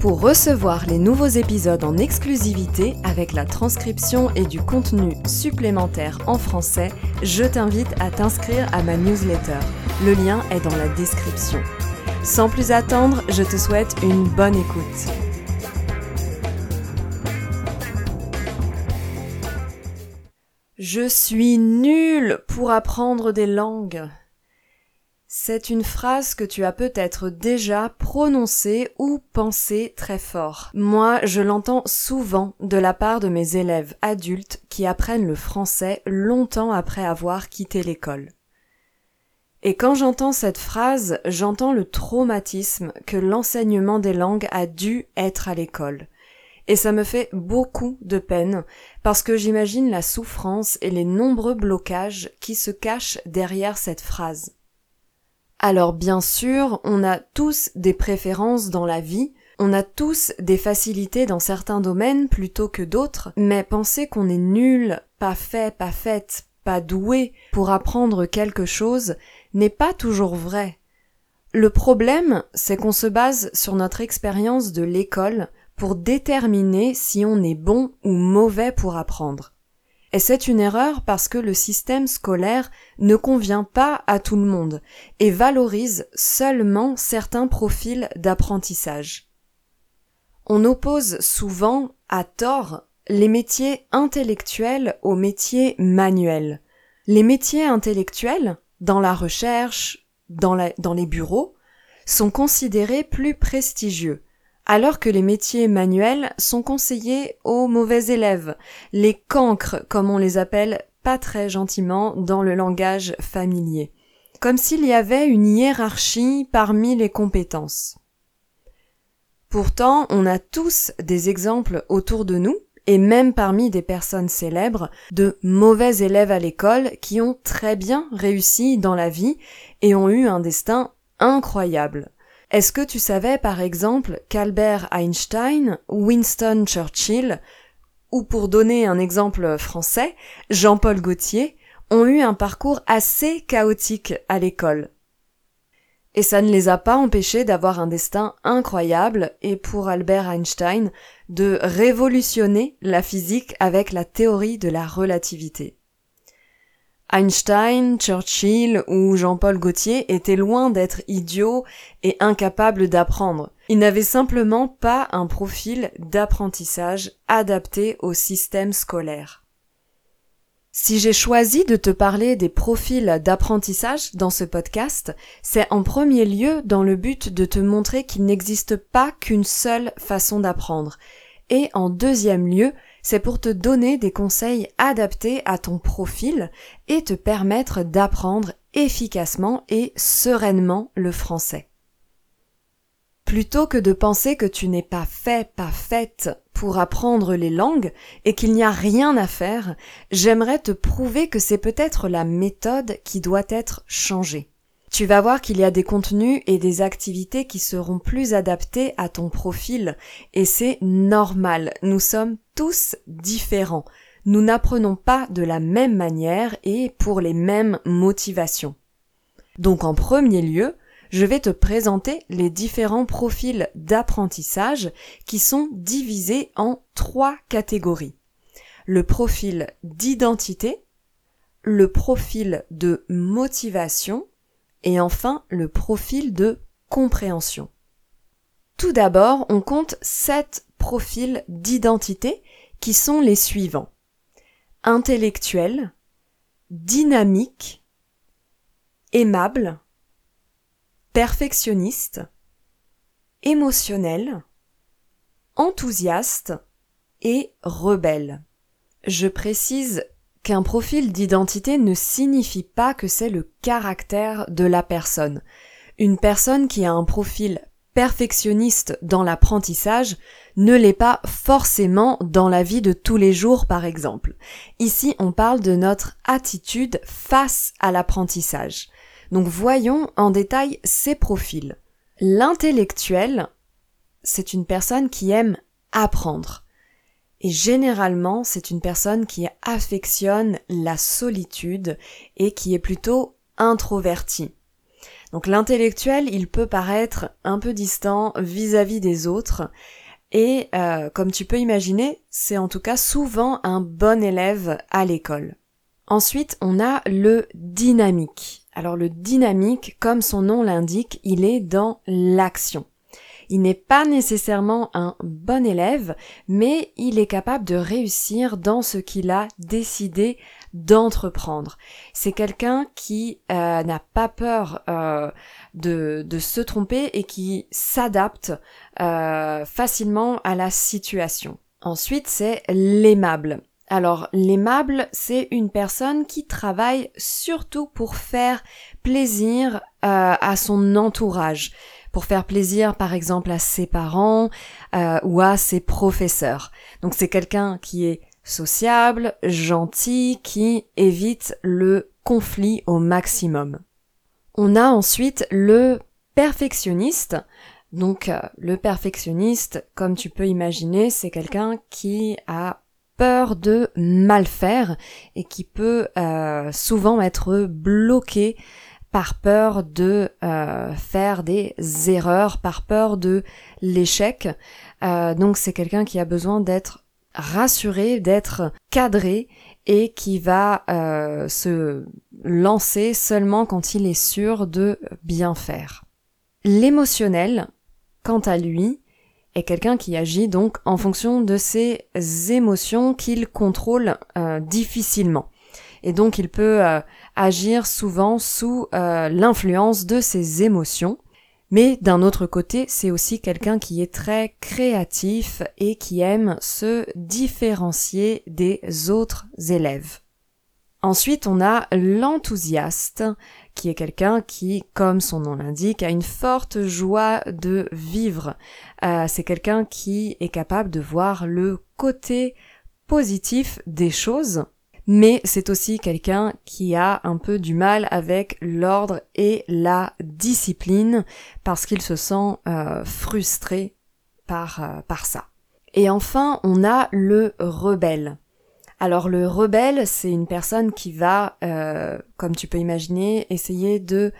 Pour recevoir les nouveaux épisodes en exclusivité avec la transcription et du contenu supplémentaire en français, je t'invite à t'inscrire à ma newsletter. Le lien est dans la description. Sans plus attendre, je te souhaite une bonne écoute. Je suis nulle pour apprendre des langues. C'est une phrase que tu as peut-être déjà prononcée ou pensée très fort. Moi, je l'entends souvent de la part de mes élèves adultes qui apprennent le français longtemps après avoir quitté l'école. Et quand j'entends cette phrase, j'entends le traumatisme que l'enseignement des langues a dû être à l'école. Et ça me fait beaucoup de peine parce que j'imagine la souffrance et les nombreux blocages qui se cachent derrière cette phrase. Alors bien sûr, on a tous des préférences dans la vie, on a tous des facilités dans certains domaines plutôt que d'autres, mais penser qu'on est nul, pas fait, pas faite, pas doué pour apprendre quelque chose n'est pas toujours vrai. Le problème, c'est qu'on se base sur notre expérience de l'école pour déterminer si on est bon ou mauvais pour apprendre. Et c'est une erreur parce que le système scolaire ne convient pas à tout le monde et valorise seulement certains profils d'apprentissage. On oppose souvent, à tort, les métiers intellectuels aux métiers manuels. Les métiers intellectuels, dans la recherche, dans, les bureaux, sont considérés plus prestigieux, alors que les métiers manuels sont conseillés aux mauvais élèves, les cancres comme on les appelle pas très gentiment dans le langage familier, comme s'il y avait une hiérarchie parmi les compétences. Pourtant, on a tous des exemples autour de nous, et même parmi des personnes célèbres, de mauvais élèves à l'école qui ont très bien réussi dans la vie et ont eu un destin incroyable. Est-ce que tu savais par exemple qu'Albert Einstein, Winston Churchill, ou pour donner un exemple français, Jean-Paul Gaultier, ont eu un parcours assez chaotique à l'école? Et ça ne les a pas empêchés d'avoir un destin incroyable et pour Albert Einstein de révolutionner la physique avec la théorie de la relativité. Einstein, Churchill ou Jean-Paul Gaultier étaient loin d'être idiots et incapables d'apprendre. Ils n'avaient simplement pas un profil d'apprentissage adapté au système scolaire. Si j'ai choisi de te parler des profils d'apprentissage dans ce podcast, c'est en premier lieu dans le but de te montrer qu'il n'existe pas qu'une seule façon d'apprendre, et en deuxième lieu c'est pour te donner des conseils adaptés à ton profil et te permettre d'apprendre efficacement et sereinement le français. Plutôt que de penser que tu n'es pas fait, pas faite pour apprendre les langues et qu'il n'y a rien à faire, j'aimerais te prouver que c'est peut-être la méthode qui doit être changée tu vas voir qu'il y a des contenus et des activités qui seront plus adaptés à ton profil et c'est normal. Nous sommes tous différents. Nous n'apprenons pas de la même manière et pour les mêmes motivations. Donc en premier lieu, je vais te présenter les différents profils d'apprentissage qui sont divisés en trois catégories. Le profil d'identité, le profil de motivation et enfin le profil de compréhension. Tout d'abord, on compte sept profils d'identité qui sont les suivants. Intellectuel, dynamique, aimable, perfectionniste, émotionnel, enthousiaste et rebelle. Je précise qu'un profil d'identité ne signifie pas que c'est le caractère de la personne. Une personne qui a un profil perfectionniste dans l'apprentissage ne l'est pas forcément dans la vie de tous les jours par exemple. Ici on parle de notre attitude face à l'apprentissage. Donc voyons en détail ces profils. L'intellectuel, c'est une personne qui aime apprendre. Et généralement, c'est une personne qui affectionne la solitude et qui est plutôt introvertie. Donc l'intellectuel, il peut paraître un peu distant vis-à-vis des autres, et euh, comme tu peux imaginer, c'est en tout cas souvent un bon élève à l'école. Ensuite, on a le dynamique. Alors le dynamique, comme son nom l'indique, il est dans l'action. Il n'est pas nécessairement un bon élève, mais il est capable de réussir dans ce qu'il a décidé d'entreprendre. C'est quelqu'un qui euh, n'a pas peur euh, de, se tromper et qui s'adapte euh, facilement à la situation. Ensuite, c'est l'aimable. Alors, l'aimable, c'est une personne qui travaille surtout pour faire plaisir à son entourage pour faire plaisir par exemple à ses parents euh, ou à ses professeurs. Donc c'est quelqu'un qui est sociable, gentil, qui évite le conflit au maximum. On a ensuite le perfectionniste. Donc euh, le perfectionniste, comme tu peux imaginer, c'est quelqu'un qui a peur de mal faire et qui peut euh, souvent être bloqué par peur de euh, faire des erreurs, par peur de l'échec. Euh, donc c'est quelqu'un qui a besoin d'être rassuré, d'être cadré et qui va euh, se lancer seulement quand il est sûr de bien faire. L'émotionnel, quant à lui, est quelqu'un qui agit donc en fonction de ses émotions qu'il contrôle difficilement et donc il peut euh, agir souvent sous euh, l'influence de ses émotions. Mais d'un autre côté, c'est aussi quelqu'un qui est très créatif et qui aime se différencier des autres élèves. Ensuite, on a l'enthousiaste, qui est quelqu'un qui, comme son nom l'indique, a une forte joie de vivre. Euh, c'est quelqu'un qui est capable de voir le côté positif des choses mais c'est aussi quelqu'un qui a un peu du mal avec l'ordre et la discipline parce qu'il se sent euh, frustré par, euh, par ça. Et enfin, on a le rebelle. Alors le rebelle, c'est une personne qui va, euh, comme tu peux imaginer, essayer de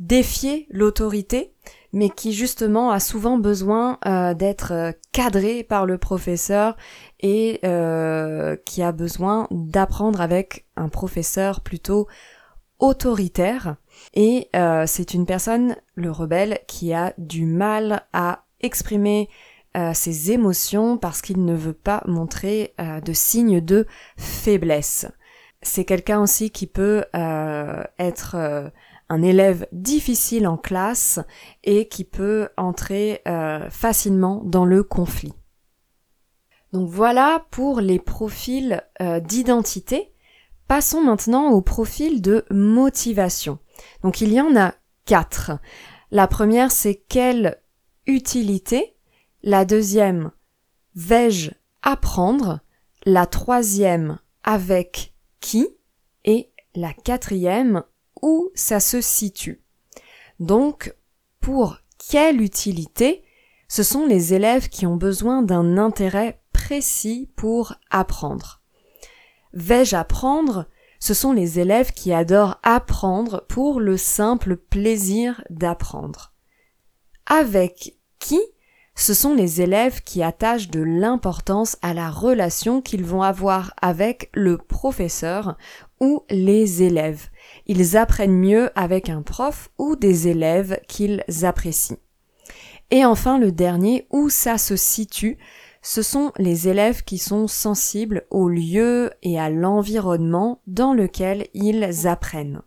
défier l'autorité, mais qui justement a souvent besoin euh, d'être euh, cadré par le professeur et euh, qui a besoin d'apprendre avec un professeur plutôt autoritaire. Et c'est une personne, le rebelle, qui a du mal à exprimer ses émotions parce qu'il ne veut pas montrer de signes de faiblesse. C'est quelqu'un aussi qui peut être un élève difficile en classe et qui peut entrer euh, facilement dans le conflit. Donc voilà pour les profils euh, d'identité. Passons maintenant au profil de motivation. Donc il y en a quatre. La première c'est quelle utilité? La deuxième, vais-je apprendre? La troisième, avec qui? Et la quatrième, ça se situe. Donc, pour quelle utilité ce sont les élèves qui ont besoin d'un intérêt précis pour apprendre. Vais-je apprendre? Ce sont les élèves qui adorent apprendre pour le simple plaisir d'apprendre. Avec qui ce sont les élèves qui attachent de l'importance à la relation qu'ils vont avoir avec le professeur ou les élèves. Ils apprennent mieux avec un prof ou des élèves qu'ils apprécient. Et enfin le dernier, où ça se situe, ce sont les élèves qui sont sensibles au lieu et à l'environnement dans lequel ils apprennent.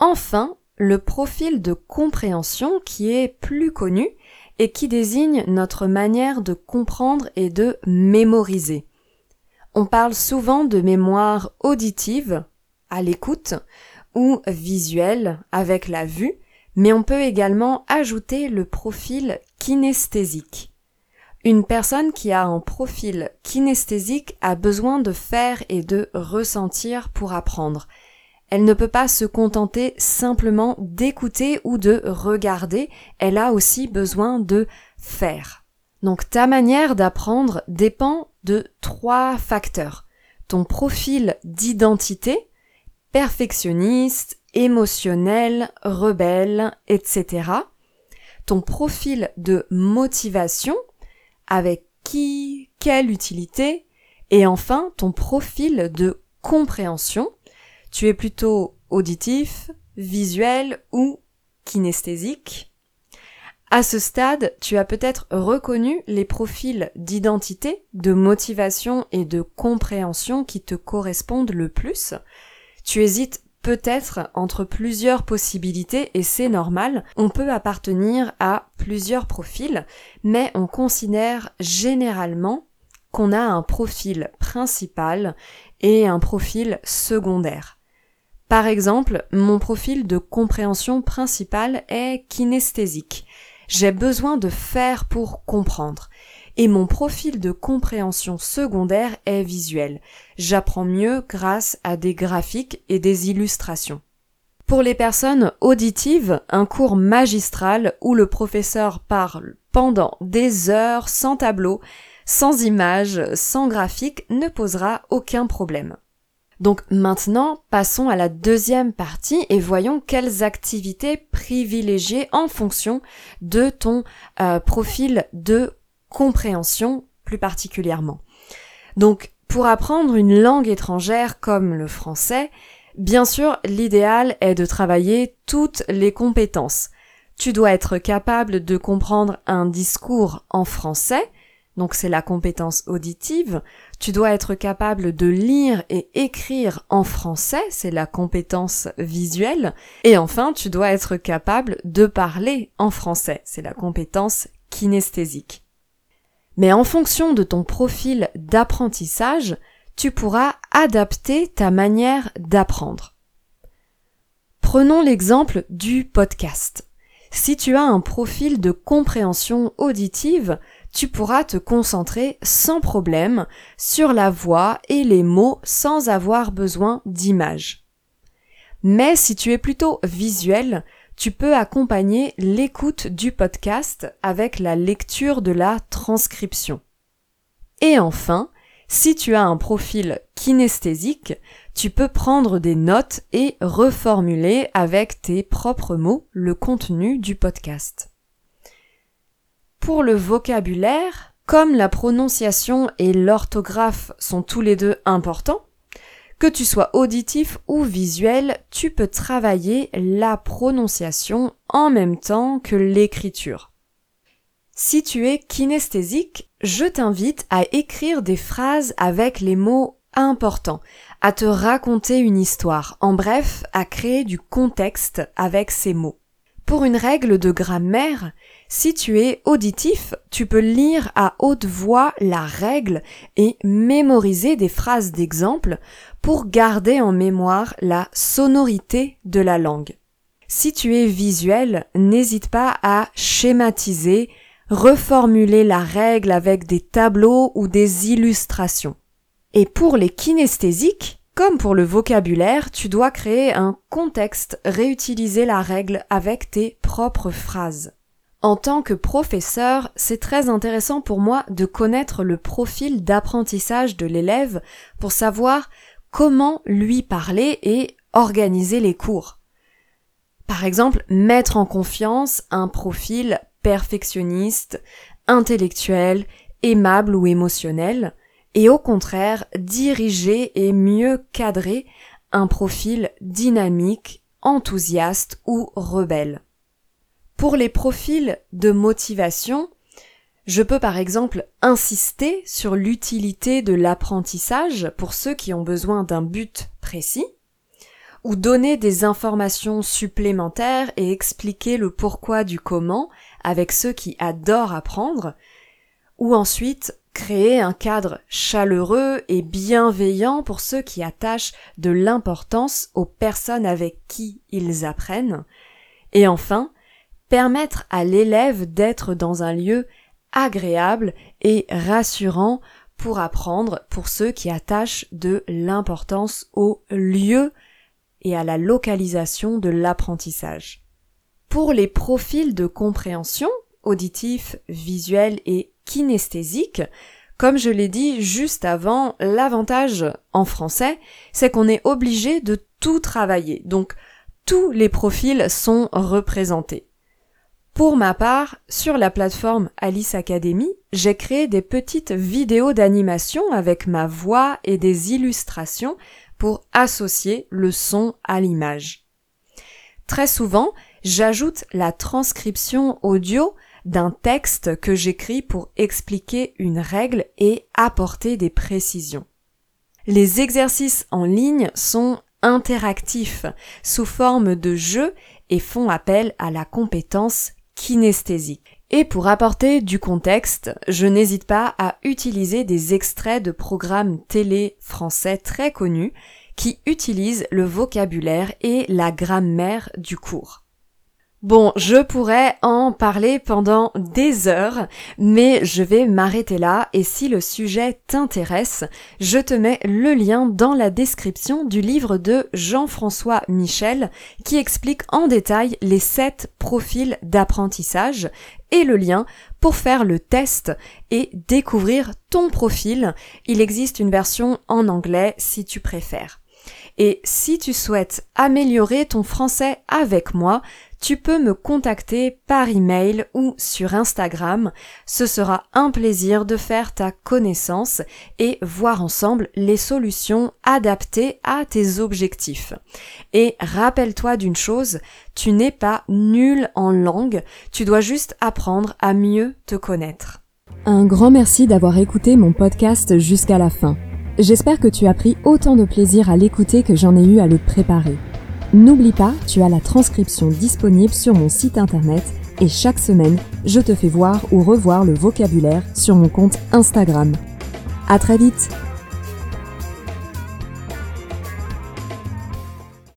Enfin, le profil de compréhension qui est plus connu et qui désigne notre manière de comprendre et de mémoriser. On parle souvent de mémoire auditive, à l'écoute, ou visuelle, avec la vue, Mais on peut également ajouter le profil kinesthésique. Une personne qui a un profil kinesthésique a besoin de faire et de ressentir pour apprendre. Elle ne peut pas se contenter simplement d'écouter ou de regarder, elle a aussi besoin de faire. Donc ta manière d'apprendre dépend de trois facteurs. Ton profil d'identité, perfectionniste, émotionnel, rebelle, etc. Ton profil de motivation, avec qui, quelle utilité, et enfin ton profil de compréhension. Tu es plutôt auditif, visuel ou kinesthésique. À ce stade, tu as peut-être reconnu les profils d'identité, de motivation et de compréhension qui te correspondent le plus. Tu hésites peut-être entre plusieurs possibilités et c'est normal. On peut appartenir à plusieurs profils, mais on considère généralement qu'on a un profil principal et un profil secondaire. Par exemple, mon profil de compréhension principale est kinesthésique. J'ai besoin de faire pour comprendre. Et mon profil de compréhension secondaire est visuel. J'apprends mieux grâce à des graphiques et des illustrations. Pour les personnes auditives, un cours magistral où le professeur parle pendant des heures sans tableau, sans images, sans graphiques ne posera aucun problème. Donc maintenant, passons à la deuxième partie et voyons quelles activités privilégier en fonction de ton euh, profil de compréhension plus particulièrement. Donc pour apprendre une langue étrangère comme le français, bien sûr, l'idéal est de travailler toutes les compétences. Tu dois être capable de comprendre un discours en français, donc c'est la compétence auditive. Tu dois être capable de lire et écrire en français, c'est la compétence visuelle. Et enfin, tu dois être capable de parler en français, c'est la compétence kinesthésique. Mais en fonction de ton profil d'apprentissage, tu pourras adapter ta manière d'apprendre. Prenons l'exemple du podcast. Si tu as un profil de compréhension auditive, tu pourras te concentrer sans problème sur la voix et les mots sans avoir besoin d'images. Mais si tu es plutôt visuel, tu peux accompagner l'écoute du podcast avec la lecture de la transcription. Et enfin, si tu as un profil kinesthésique, tu peux prendre des notes et reformuler avec tes propres mots le contenu du podcast. Pour le vocabulaire, comme la prononciation et l'orthographe sont tous les deux importants, que tu sois auditif ou visuel, tu peux travailler la prononciation en même temps que l'écriture. Si tu es kinesthésique, je t'invite à écrire des phrases avec les mots importants, à te raconter une histoire, en bref, à créer du contexte avec ces mots. Pour une règle de grammaire, si tu es auditif, tu peux lire à haute voix la règle et mémoriser des phrases d'exemple pour garder en mémoire la sonorité de la langue. Si tu es visuel, n'hésite pas à schématiser, reformuler la règle avec des tableaux ou des illustrations. Et pour les kinesthésiques, comme pour le vocabulaire, tu dois créer un contexte, réutiliser la règle avec tes propres phrases. En tant que professeur, c'est très intéressant pour moi de connaître le profil d'apprentissage de l'élève pour savoir comment lui parler et organiser les cours. Par exemple, mettre en confiance un profil perfectionniste, intellectuel, aimable ou émotionnel, et au contraire diriger et mieux cadrer un profil dynamique, enthousiaste ou rebelle. Pour les profils de motivation, je peux par exemple insister sur l'utilité de l'apprentissage pour ceux qui ont besoin d'un but précis, ou donner des informations supplémentaires et expliquer le pourquoi du comment avec ceux qui adorent apprendre, ou ensuite créer un cadre chaleureux et bienveillant pour ceux qui attachent de l'importance aux personnes avec qui ils apprennent, Et enfin, permettre à l'élève d'être dans un lieu agréable et rassurant pour apprendre pour ceux qui attachent de l'importance au lieu et à la localisation de l'apprentissage. Pour les profils de compréhension, auditif, visuel et kinesthésique, comme je l'ai dit juste avant, l'avantage en français, c'est qu'on est obligé de tout travailler. Donc, tous les profils sont représentés. Pour ma part, sur la plateforme Alice Academy, j'ai créé des petites vidéos d'animation avec ma voix et des illustrations pour associer le son à l'image. Très souvent, j'ajoute la transcription audio d'un texte que j'écris pour expliquer une règle et apporter des précisions. Les exercices en ligne sont interactifs, sous forme de jeux et font appel à la compétence kinesthésique. Et pour apporter du contexte, je n'hésite pas à utiliser des extraits de programmes télé français très connus qui utilisent le vocabulaire et la grammaire du cours. Bon, je pourrais en parler pendant des heures, mais je vais m'arrêter là et si le sujet t'intéresse, je te mets le lien dans la description du livre de Jean-François Michel qui explique en détail les sept profils d'apprentissage et le lien pour faire le test et découvrir ton profil. Il existe une version en anglais si tu préfères. Et si tu souhaites améliorer ton français avec moi, tu peux me contacter par email ou sur Instagram. Ce sera un plaisir de faire ta connaissance et voir ensemble les solutions adaptées à tes objectifs. Et rappelle-toi d'une chose, tu n'es pas nul en langue, tu dois juste apprendre à mieux te connaître. Un grand merci d'avoir écouté mon podcast jusqu'à la fin. J'espère que tu as pris autant de plaisir à l'écouter que j'en ai eu à le préparer. N'oublie pas, tu as la transcription disponible sur mon site internet et chaque semaine, je te fais voir ou revoir le vocabulaire sur mon compte Instagram. À très vite!